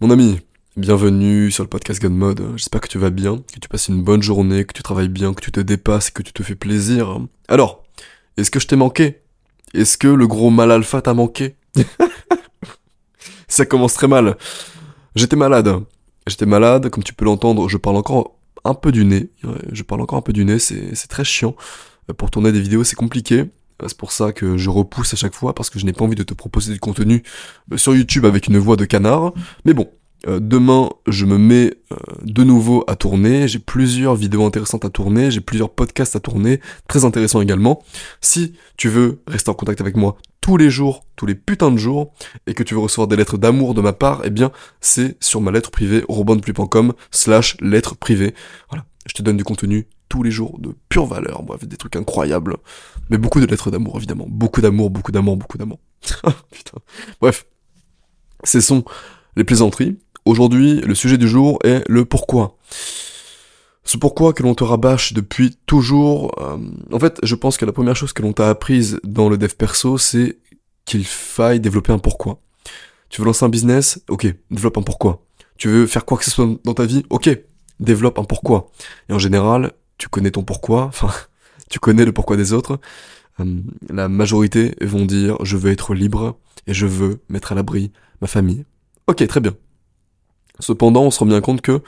Mon ami, bienvenue sur le podcast God Mode. J'espère que tu vas bien, que tu passes une bonne journée, que tu travailles bien, que tu te dépasses, que tu te fais plaisir. Alors, est-ce que je t'ai manqué? Est-ce que le gros mal alpha t'a manqué? Ça commence très mal. J'étais malade. J'étais malade, comme tu peux l'entendre, je parle encore un peu du nez. Je parle encore un peu du nez, c'est très chiant. Pour tourner des vidéos, c'est compliqué. C'est pour ça que je repousse à chaque fois, parce que je n'ai pas envie de te proposer du contenu euh, sur YouTube avec une voix de canard. Mais bon, euh, demain, je me mets euh, de nouveau à tourner. J'ai plusieurs vidéos intéressantes à tourner. J'ai plusieurs podcasts à tourner, très intéressants également. Si tu veux rester en contact avec moi tous les jours, tous les putains de jours, et que tu veux recevoir des lettres d'amour de ma part, eh bien, c'est sur ma lettre privée, robonplu.com slash lettre privée. Voilà, je te donne du contenu tous les jours de pure valeur, bref, des trucs incroyables. Mais beaucoup de lettres d'amour, évidemment. Beaucoup d'amour, beaucoup d'amour, beaucoup d'amour. Putain. Bref, ce sont les plaisanteries. Aujourd'hui, le sujet du jour est le pourquoi. Ce pourquoi que l'on te rabâche depuis toujours. Euh, en fait, je pense que la première chose que l'on t'a apprise dans le dev perso, c'est qu'il faille développer un pourquoi. Tu veux lancer un business? Ok, développe un pourquoi. Tu veux faire quoi que ce soit dans ta vie? Ok, développe un pourquoi. Et en général, tu connais ton pourquoi, enfin, tu connais le pourquoi des autres. Euh, la majorité vont dire je veux être libre et je veux mettre à l'abri ma famille. Ok, très bien. Cependant, on se rend bien compte que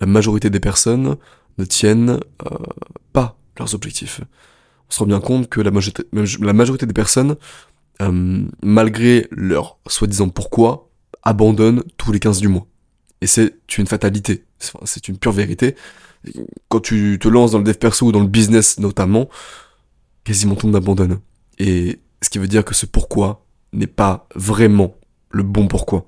la majorité des personnes ne tiennent euh, pas leurs objectifs. On se rend bien compte que la majorité, des personnes, euh, malgré leur soi-disant pourquoi, abandonnent tous les 15 du mois. Et c'est une fatalité, c'est une pure vérité quand tu te lances dans le dev perso ou dans le business notamment, quasiment tout le monde abandonne. Et ce qui veut dire que ce pourquoi n'est pas vraiment le bon pourquoi.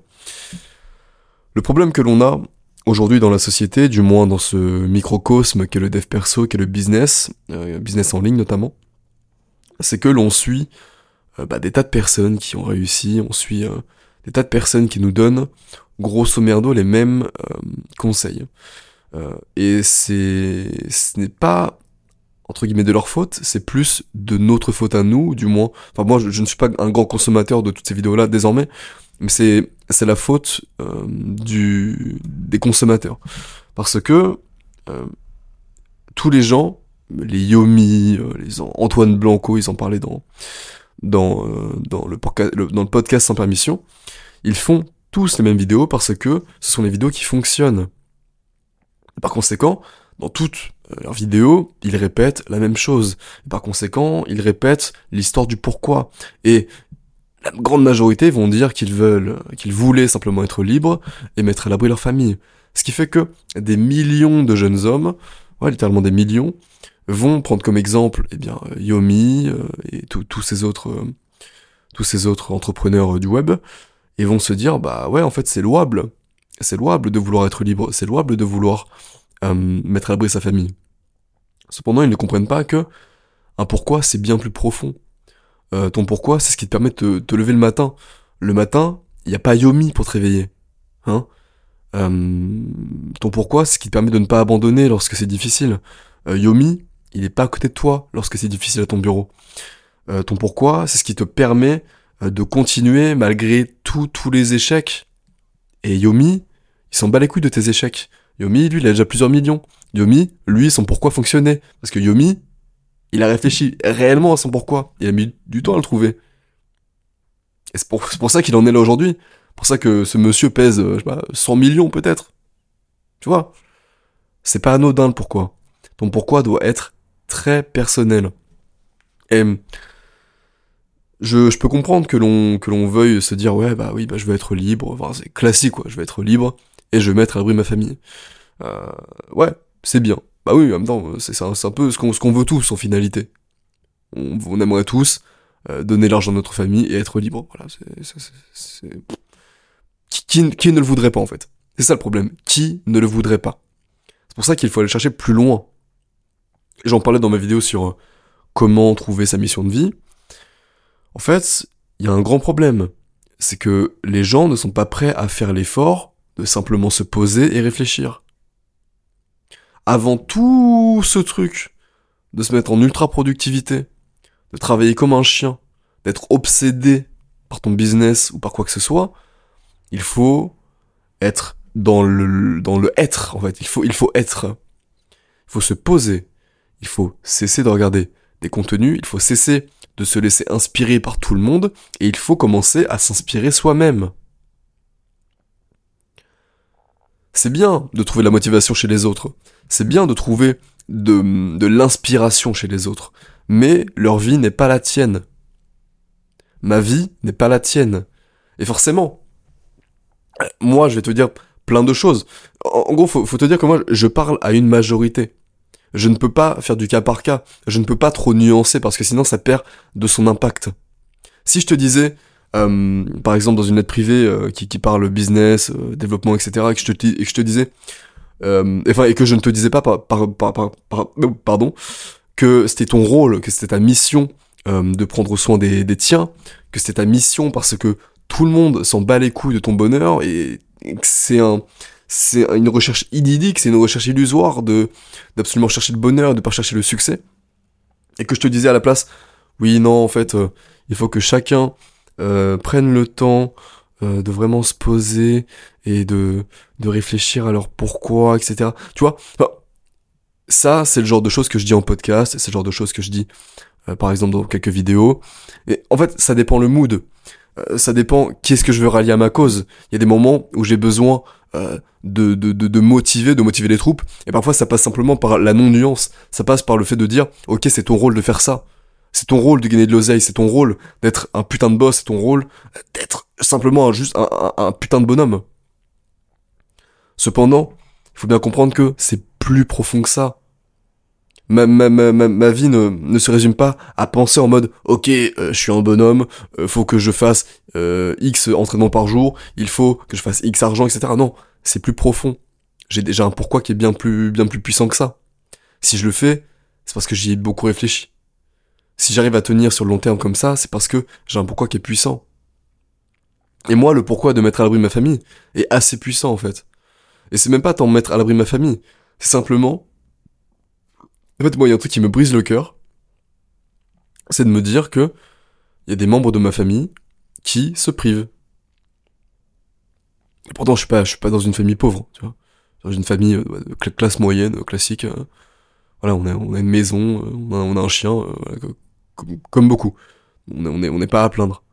Le problème que l'on a aujourd'hui dans la société, du moins dans ce microcosme qu'est le dev perso, qu'est le business, euh, business en ligne notamment, c'est que l'on suit euh, bah, des tas de personnes qui ont réussi, on suit euh, des tas de personnes qui nous donnent grosso merdo les mêmes conseils. Euh, et c'est, ce n'est pas entre guillemets de leur faute, c'est plus de notre faute à nous, du moins. Enfin moi, je, ne suis pas un grand consommateur de toutes ces vidéos-là désormais, mais c'est c'est la faute euh, du des consommateurs, parce que euh, tous les gens, les Yomi, euh, les Antoine Blanco, ils en parlaient dans dans dans le, dans le podcast sans permission, ils font tous les mêmes vidéos parce que ce sont les vidéos qui fonctionnent. Par conséquent, dans toutes euh, leurs vidéos, ils répètent la même chose. par conséquent, ils répètent l'histoire du pourquoi. Et la grande majorité vont dire qu'ils veulent, qu'ils voulaient simplement être libres et mettre à l'abri leur famille. Ce qui fait que des millions de jeunes hommes, ouais, littéralement des millions, vont prendre comme exemple, eh bien, euh, Yomi euh, et tous ces autres, tous ces autres entrepreneurs du web, et vont se dire, bah ouais, en fait, c'est louable c'est louable de vouloir être libre, c'est louable de vouloir euh, mettre à l'abri sa famille. Cependant, ils ne comprennent pas que un pourquoi, c'est bien plus profond. Euh, ton pourquoi, c'est ce qui te permet de te lever le matin. Le matin, il n'y a pas Yomi pour te réveiller. Hein euh, ton pourquoi, c'est ce qui te permet de ne pas abandonner lorsque c'est difficile. Yomi, il n'est pas à côté de toi lorsque c'est difficile à ton bureau. ton pourquoi, c'est ce qui te permet de continuer malgré tous les échecs. Et Yomi, il s'en bat les couilles de tes échecs. Yomi, lui, il a déjà plusieurs millions. Yomi, lui, son pourquoi fonctionnait. Parce que Yomi, il a réfléchi réellement à son pourquoi. Il a mis du temps à le trouver. Et c'est pour, ça qu'il en est là aujourd'hui. Pour ça que ce monsieur pèse, euh, je sais pas, 100 millions peut-être. Tu vois? C'est pas anodin le pourquoi. Ton pourquoi doit être très personnel. Et je, je peux comprendre que l'on que l'on veuille se dire ouais bah oui bah je veux être libre, enfin, c'est classique quoi, je veux être libre et je vais mettre à l'abri ma famille. Euh, ouais, c'est bien. Bah oui, en même temps, c'est un, peu ce qu'on qu'on veut tous en finalité. On, aimerait tous euh, donner l'argent à notre famille et être libre. Voilà, c'est qui, qui, qui ne le voudrait pas en fait. C'est ça le problème. Qui ne le voudrait pas C'est pour ça qu'il faut aller chercher plus loin. J'en parlais dans ma vidéo sur euh, comment trouver sa mission de vie. En fait, il y a un grand problème. C'est que les gens ne sont pas prêts à faire l'effort de simplement se poser et réfléchir. Avant tout ce truc de se mettre en ultra productivité, de travailler comme un chien, d'être obsédé par ton business ou par quoi que ce soit, il faut être dans le, être, en fait. Il faut être. Il faut se poser. Il faut cesser de regarder des contenus. Il faut cesser de se laisser inspirer par tout le monde. Et il faut commencer à s'inspirer soi-même. C'est bien de trouver la motivation chez les autres. C'est bien de trouver de, l'inspiration chez les autres. Mais leur vie n'est pas la tienne. Ma vie n'est pas la tienne. Et forcément, moi, je vais te dire plein de choses. En, gros, faut te dire que moi, je parle à une majorité. Je ne peux pas faire du cas par cas. Je ne peux pas trop nuancer parce que sinon ça perd de son impact. Si je te disais, euh, par exemple dans une lettre privée euh, qui, parle business, euh, développement, etc., et que je te, que disais, enfin, et que je ne te disais pas par, par, par, par pardon, que c'était ton rôle, que c'était ta mission de prendre soin des, tiens, que c'était ta mission parce que tout le monde s'en bat les couilles de ton bonheur et un c'est une recherche idyllique, c'est une recherche illusoire de d'absolument chercher le bonheur, de pas chercher le succès. Et que je te disais à la place, oui, non, en fait, il faut que chacun euh, prenne le temps euh, de vraiment se poser et de de réfléchir à leur pourquoi, etc. Tu vois, ça, c'est le genre de choses que je dis en podcast, c'est le genre de choses que je dis, par exemple, dans quelques vidéos. Et en fait, ça dépend le mood. Euh, ça dépend qui est-ce que je veux rallier à ma cause. Il y a des moments où j'ai besoin euh, de, de, de, de, motiver, de motiver les troupes, et parfois ça passe simplement par la non-nuance, ça passe par le fait de dire, ok c'est ton rôle de faire ça, c'est ton rôle de gagner de l'oseille, c'est ton rôle d'être un putain de boss, c'est ton rôle d'être simplement juste un, un, un putain de bonhomme. Cependant, il faut bien comprendre que c'est plus profond que ça. Ma, ma, ma, ma, vie ne, ne se résume pas à penser en mode ok euh, je suis un bonhomme euh, faut que je fasse euh, x entraînements par jour il faut que je fasse x argent etc non c'est plus profond. J'ai déjà un pourquoi qui est bien plus bien plus puissant que ça. Si je le fais c'est parce que j'y ai beaucoup réfléchi si j'arrive à tenir sur le long terme comme ça c'est parce que j'ai un pourquoi qui est puissant et moi le pourquoi de mettre à l'abri ma famille est assez puissant en fait et c'est même pas tant mettre à l'abri ma famille c'est simplement en fait, moi, il y a un truc qui me brise le cœur. C'est de me dire que il y a des membres de ma famille qui se privent. Et pourtant, je suis pas, je suis pas dans une famille pauvre, tu vois. Dans une famille euh, de classe moyenne, euh, classique. Euh. voilà, on a, on a une maison, on a, on a un chien, comme, beaucoup. On n'est pas à plaindre.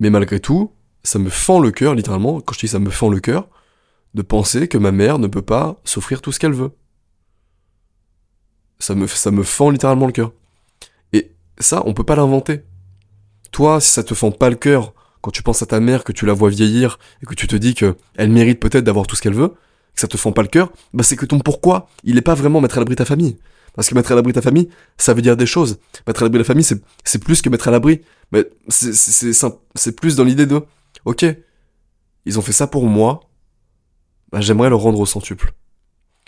Mais malgré tout, ça me fend le cœur, littéralement, quand je dis ça me fend le cœur, de penser que ma mère ne peut pas s'offrir tout ce qu'elle veut ça me, fend littéralement le cœur. Et ça, on peut pas l'inventer. Toi, si ça te fend pas le cœur, quand tu penses à ta mère, que tu la vois vieillir, et que tu te dis que elle mérite peut-être d'avoir tout ce qu'elle veut, que ça te fend pas le cœur, bah c'est que ton pourquoi, il est pas vraiment mettre à l'abri ta famille. Parce que mettre à l'abri ta famille, ça veut dire des choses. Mettre à l'abri la famille, c'est, plus que mettre à l'abri. Mais c'est plus dans l'idée de, ok, ils ont fait ça pour moi, bah j'aimerais le rendre au centuple.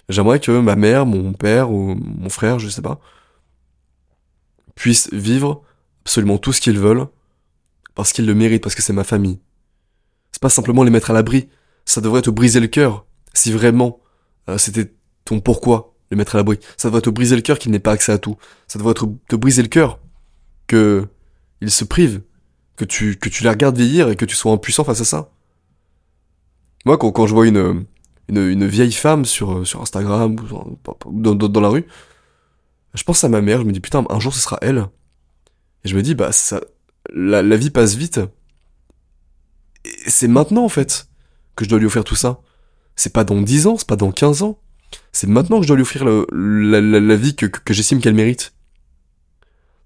J'aimerais que ma mère, mon père ou mon frère, je sais pas, puissent vivre absolument tout ce qu'ils veulent parce qu'ils le méritent, parce que c'est ma famille. C'est pas simplement les mettre à l'abri, ça devrait te briser le cœur si vraiment euh, c'était ton pourquoi les mettre à l'abri. Ça devrait te briser le cœur qu'ils n'aient pas accès à tout. Ça devrait te, te briser le cœur que ils se privent, que tu que tu les regardes vieillir et que tu sois impuissant face à ça. Moi, quand, quand je vois une une, vieille femme sur, sur Instagram ou dans, dans, la rue, je pense à ma mère, je me dis putain, un jour ce sera elle. Et je me dis, bah, ça, la, la vie passe vite. Et c'est maintenant, en fait, que je dois lui offrir tout ça. C'est pas dans 10 ans, c'est pas dans 15 ans. C'est maintenant que je dois lui offrir la, vie que, que j'estime qu'elle mérite.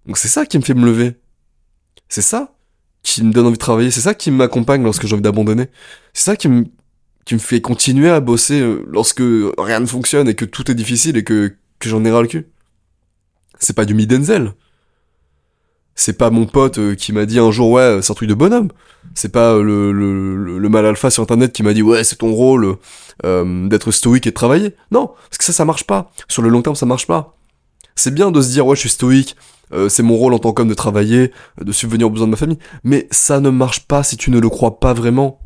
Donc c'est ça qui me fait me lever. C'est ça qui me donne envie de travailler. C'est ça qui m'accompagne lorsque j'ai envie d'abandonner. C'est ça qui me, qui me fait continuer à bosser euh, lorsque rien ne fonctionne et que tout est difficile et que, que j'en ai ras le cul. C'est pas du Midenzel. C'est pas mon pote euh, qui m'a dit un jour ouais c'est un truc de bonhomme. C'est pas euh, le, le, le, mal alpha sur internet qui m'a dit ouais c'est ton rôle d'être stoïque et de travailler. Non, parce que ça ça marche pas. Sur le long terme ça marche pas. C'est bien de se dire ouais je suis stoïque, c'est mon rôle en tant qu'homme de travailler, de subvenir aux besoins de ma famille. Mais ça ne marche pas si tu ne le crois pas vraiment.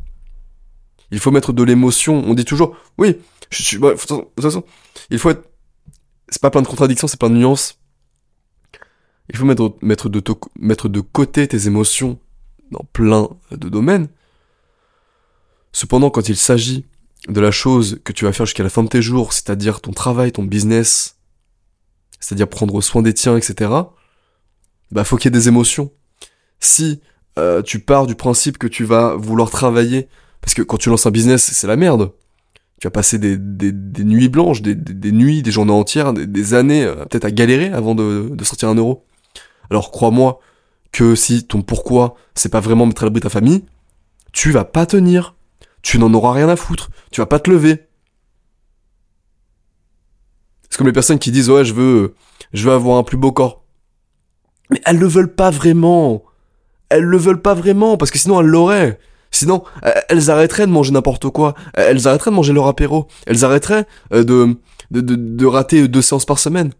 Il faut mettre de l'émotion. On dit toujours, oui, je suis, de toute façon, il faut être, c'est pas plein de contradictions, c'est plein de nuances. Il faut mettre, de, côté tes émotions dans plein de domaines. Cependant, quand il s'agit de la chose que tu vas faire jusqu'à la fin de tes jours, c'est-à-dire ton travail, ton business, c'est-à-dire prendre soin des tiens, etc., bah faut qu'il y ait des émotions. Si euh, tu pars du principe que tu vas vouloir travailler, parce que quand tu lances un business, c'est la merde. Tu vas passer des, nuits blanches, des, nuits, des journées entières, des, années, euh, peut-être à galérer avant de sortir un euro. Alors crois-moi que si ton pourquoi, c'est pas vraiment mettre à l'abri ta famille, tu vas pas tenir. Tu n'en auras rien à foutre. Tu vas pas te lever. C'est comme les personnes qui disent ouais je veux je veux avoir un plus beau corps. Mais elles le veulent pas vraiment. Elles le veulent pas vraiment parce que sinon elles l'auraient. Sinon, elles arrêteraient de manger n'importe quoi. Elles arrêteraient de manger leur apéro. Elles arrêteraient euh, de, de, de, de rater deux séances par semaine.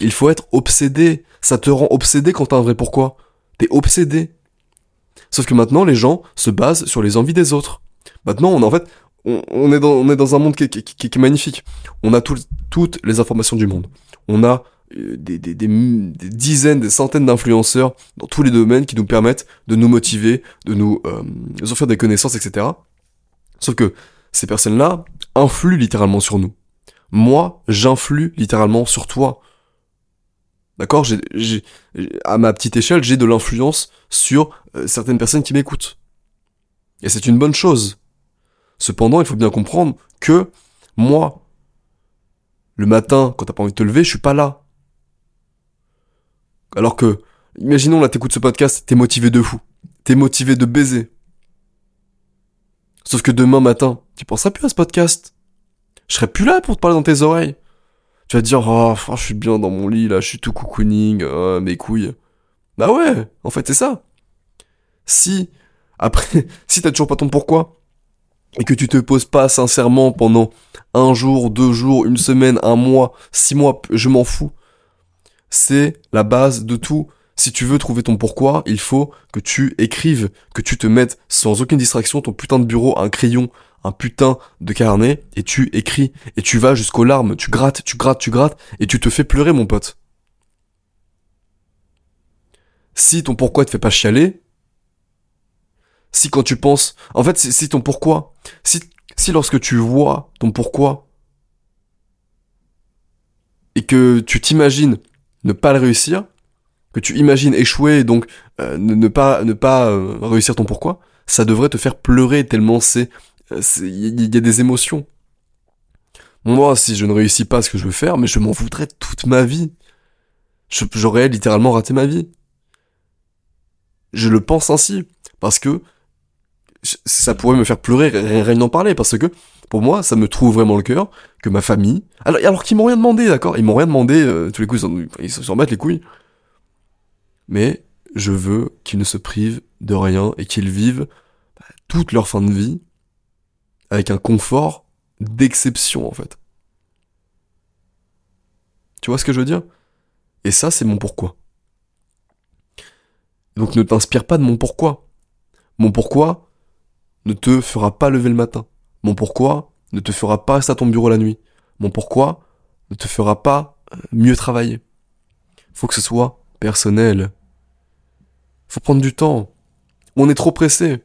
Il faut être obsédé. Ça te rend obsédé quand t'as un vrai pourquoi? T'es obsédé. Sauf que maintenant, les gens se basent sur les envies des autres. Maintenant, on en fait, on, est, dans, un monde qui, est magnifique. On a toutes les informations du monde. On a euh, des, dizaines, des centaines d'influenceurs dans tous les domaines qui nous permettent de nous motiver, de nous euh, offrir des connaissances, etc. Sauf que ces personnes-là influent littéralement sur nous. Moi, j'influe littéralement sur toi. D'accord j'ai, À ma petite échelle, j'ai de l'influence sur euh, certaines personnes qui m'écoutent. Et c'est une bonne chose. Cependant, il faut bien comprendre que moi, le matin, quand t'as pas envie de te lever, je suis pas là. Alors que, imaginons là, t'écoutes ce podcast, t'es motivé de fou. T'es motivé de baiser. Sauf que demain matin, tu penseras plus à ce podcast. Je serai plus là pour te parler dans tes oreilles. Tu vas te dire, oh, je suis bien dans mon lit, là, je suis tout cocooning, oh, mes couilles. Bah ouais, en fait, c'est ça. Si, après, si t'as toujours pas ton pourquoi, et que tu te poses pas sincèrement pendant un jour, deux jours, une semaine, un mois, six mois, je m'en fous, c'est la base de tout. Si tu veux trouver ton pourquoi, il faut que tu écrives, que tu te mettes sans aucune distraction ton putain de bureau, un crayon, un putain de carnet, et tu écris, et tu vas jusqu'aux larmes, tu grattes, tu grattes, tu grattes, et tu te fais pleurer mon pote. Si ton pourquoi te fait pas chialer, si quand tu penses, en fait, si, ton pourquoi, si, lorsque tu vois ton pourquoi, et que tu t'imagines ne pas le réussir, que tu imagines échouer donc euh, ne, pas ne pas euh, réussir ton pourquoi, ça devrait te faire pleurer tellement c'est il y, a des émotions. Moi, si je ne réussis pas ce que je veux faire, mais je m'en voudrais toute ma vie. J'aurais littéralement raté ma vie. Je le pense ainsi parce que ça pourrait me faire pleurer rien d'en parler parce que pour moi, ça me trouve vraiment le cœur que ma famille. Alors, alors qu'ils m'ont rien demandé, d'accord? Ils m'ont rien demandé, euh, tous les coups, ils s'en battent les couilles. Mais je veux qu'ils ne se privent de rien et qu'ils vivent bah, toute leur fin de vie avec un confort d'exception, en fait. Tu vois ce que je veux dire? Et ça, c'est mon pourquoi. Donc ne t'inspire pas de mon pourquoi. Mon pourquoi ne te fera pas lever le matin. Mon pourquoi ne te fera pas rester à ton bureau la nuit. Mon pourquoi ne te fera pas euh, mieux travailler. Faut que ce soit personnel. Faut prendre du temps. On est trop pressé.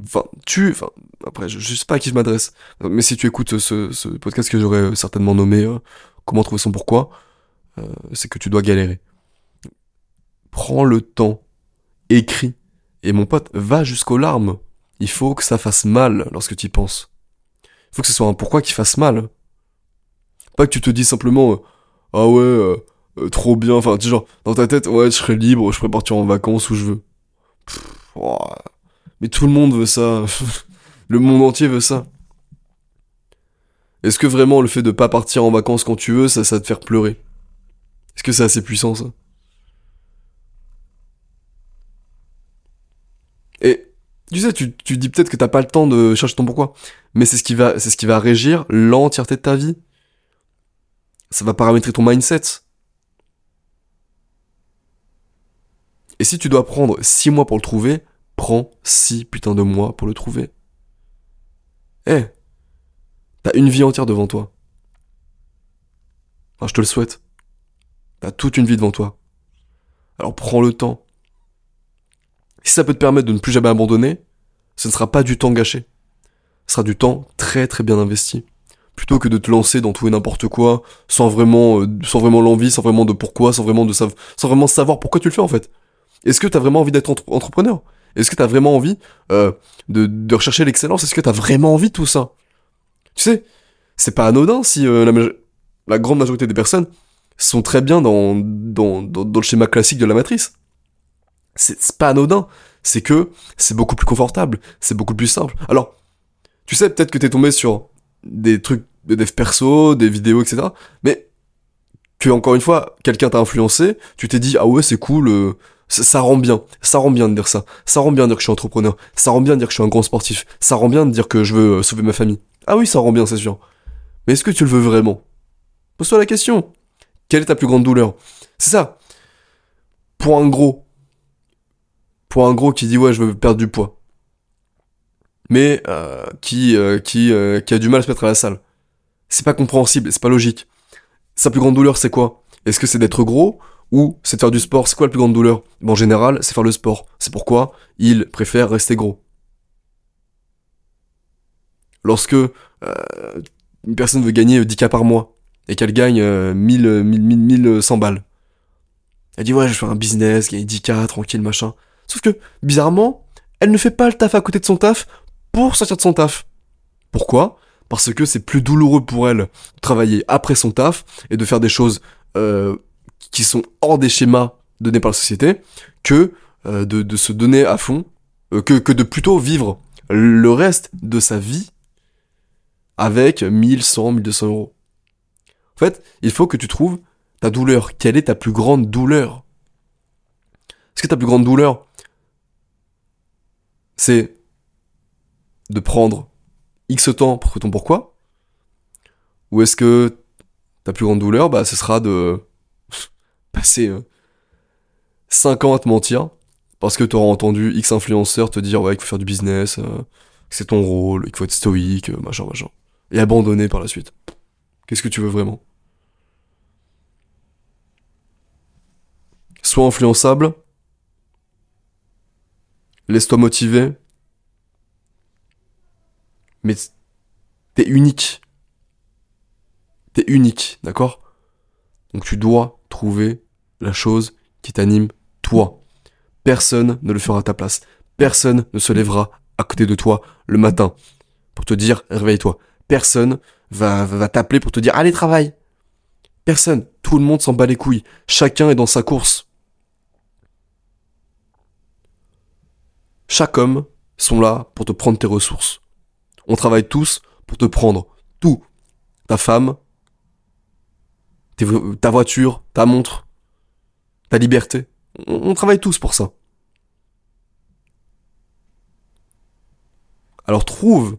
Enfin, tu, enfin, après, je, sais pas à qui je m'adresse. Mais si tu écoutes ce, podcast que j'aurais certainement nommé euh, Comment trouver son pourquoi, euh, c'est que tu dois galérer. Prends le temps. Écris. Et mon pote, va jusqu'aux larmes. Il faut que ça fasse mal lorsque tu y penses faut que ce soit un pourquoi qui fasse mal. Pas que tu te dis simplement, euh, ah ouais, euh, euh, trop bien, enfin, tu genre, dans ta tête, ouais, je serais libre, je pourrais partir en vacances où je veux. Mais tout le monde veut ça. le monde entier veut ça. Est-ce que vraiment le fait de pas partir en vacances quand tu veux, ça, ça te faire pleurer? Est-ce que c'est assez puissant ça? Et tu sais, tu, tu dis peut-être que t'as pas le temps de chercher ton pourquoi, mais c'est ce qui va, c'est ce qui va régir l'entièreté de ta vie. Ça va paramétrer ton mindset. Et si tu dois prendre 6 mois pour le trouver, prends 6 putains de mois pour le trouver. Eh, t'as une vie entière devant toi. je te le souhaite. T'as toute une vie devant toi. Alors prends le temps. Si ça peut te permettre de ne plus jamais abandonner, ce ne sera pas du temps gâché. sera du temps très très bien investi. Plutôt que de te lancer dans tout et n'importe quoi, sans vraiment, euh, sans vraiment l'envie, sans vraiment de pourquoi, sans vraiment de sans vraiment savoir pourquoi tu le fais en fait. Est-ce que t'as vraiment envie d'être entrepreneur? Est-ce que t'as vraiment envie euh, de, de rechercher l'excellence? Est-ce que t'as vraiment envie de tout ça? Tu sais, c'est pas anodin si euh, la, grande majorité des personnes sont très bien dans le schéma classique de la matrice. C'est pas anodin. C'est que c'est beaucoup plus confortable, c'est beaucoup plus simple. Alors, tu sais, peut-être que t'es tombé sur des trucs de dev perso, des vidéos, etc. Mais que, encore une fois, quelqu'un t'a influencé, tu t'es dit, ah ouais, c'est cool, euh, ça, rend bien. Ça rend bien de dire ça. Ça rend bien de dire que je suis entrepreneur. Ça rend bien de dire que je suis un grand sportif. Ça rend bien de dire que je veux euh, sauver ma famille. Ah oui, ça rend bien, c'est sûr. Mais est-ce que tu le veux vraiment? Pose-toi la question. Quelle est ta plus grande douleur? C'est ça. Pour un gros. Pour un gros qui dit ouais, je veux perdre du poids mais euh, qui euh, qui qui a du mal à se mettre à la salle. C'est pas compréhensible, c'est pas logique. Sa plus grande douleur, c'est quoi? Est-ce que c'est d'être gros ou c'est de faire du sport C'est quoi la plus grande douleur? En général, c'est faire le sport. C'est pourquoi il préfère rester gros. Lorsque une personne veut gagner 10K par mois et qu'elle gagne 1000, 1000, 1100 balles, elle dit ouais, je fais un business, gagner 10K, tranquille, machin. Sauf que, bizarrement, elle ne fait pas le taf à côté de son taf pour sortir de son taf. Pourquoi? Parce que c'est plus douloureux pour elle de travailler après son taf et de faire des choses euh, qui sont hors des schémas donnés par la société que euh, de, se donner à fond, euh, que, que de plutôt vivre le reste de sa vie avec 1100, 1200 euros. En fait, il faut que tu trouves ta douleur. Quelle est ta plus grande douleur? Est-ce que ta plus grande douleur, c'est de prendre X temps pour ton pourquoi? Ou est-ce que ta plus grande douleur, bah, ce sera de passer 5 euh, ans à te mentir parce que tu auras entendu X influenceur te dire ouais qu'il faut faire du business, euh, c'est ton rôle, qu'il faut être stoïque, euh, machin machin, et abandonner par la suite. Qu'est-ce que tu veux vraiment? Sois influençable, laisse-toi motiver, mais t'es unique. T'es unique, d'accord? Donc tu dois trouver la chose qui t'anime, toi. Personne ne le fera à ta place. Personne ne se lèvera à côté de toi le matin pour te dire réveille-toi. Personne va, va t'appeler pour te dire allez travaille. Personne. Tout le monde s'en bat les couilles. Chacun est dans sa course. Chaque homme sont là pour te prendre tes ressources. On travaille tous pour te prendre tout. Ta femme, ta voiture, ta montre, ta liberté. On, travaille tous pour ça. Alors trouve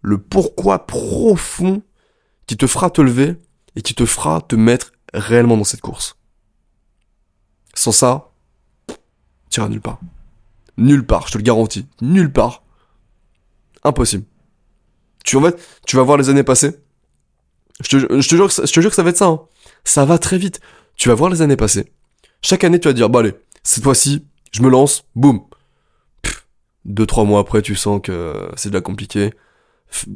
le pourquoi profond qui te fera te lever et qui te fera te mettre réellement dans cette course. Sans ça, tu iras nulle part. Nulle part, je te le garantis. Nulle part. Impossible. Tu, vas voir les années passer. Je te, jure, que, je te jure ça va être ça. Hein. Ça va très vite. Tu vas voir les années passer. Chaque année, tu vas dire, bah allez, cette fois-ci, je me lance, boum. Deux, trois mois après, tu sens que c'est déjà compliqué.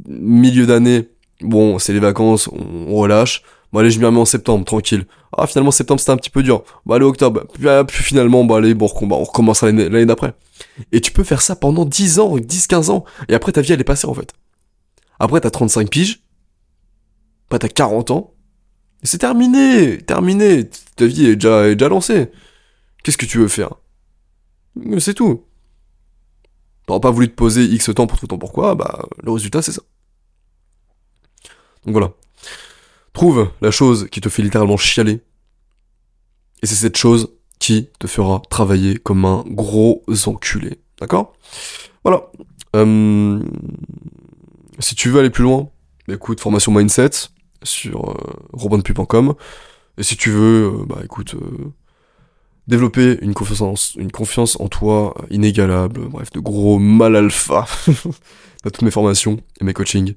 milieu d'année, bon, c'est les vacances, on, relâche. Bon allez, je m'y remets en septembre, tranquille. Ah, finalement, septembre, c'était un petit peu dur. Bon allez, octobre. Puis, ah, finalement, bon allez, bon, on recommence l'année d'après. Et tu peux faire ça pendant 10 ans, 10, 15 ans. Et après, ta vie, elle est passée, en fait. Après, t'as 35 piges. Après, t'as 40 ans. C'est terminé, terminé. Ta vie est déjà, est déjà lancée. Qu'est-ce que tu veux faire? C'est tout. T'auras pas voulu te poser X temps pour tout temps pourquoi, bah, le résultat, c'est ça. Donc voilà. Trouve la chose qui te fait littéralement chialer. Et c'est cette chose qui te fera travailler comme un gros enculé. D'accord? Voilà. Euh, si tu veux aller plus loin, bah, écoute, formation mindset sur euh, Et si tu veux, euh, bah écoute, euh, développer une confiance, une confiance en toi inégalable, bref, de gros mal alpha. T'as toutes mes formations et mes coachings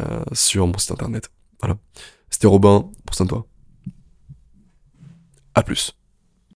euh, sur mon site internet. Voilà. C'était Robin, pour toi. A plus.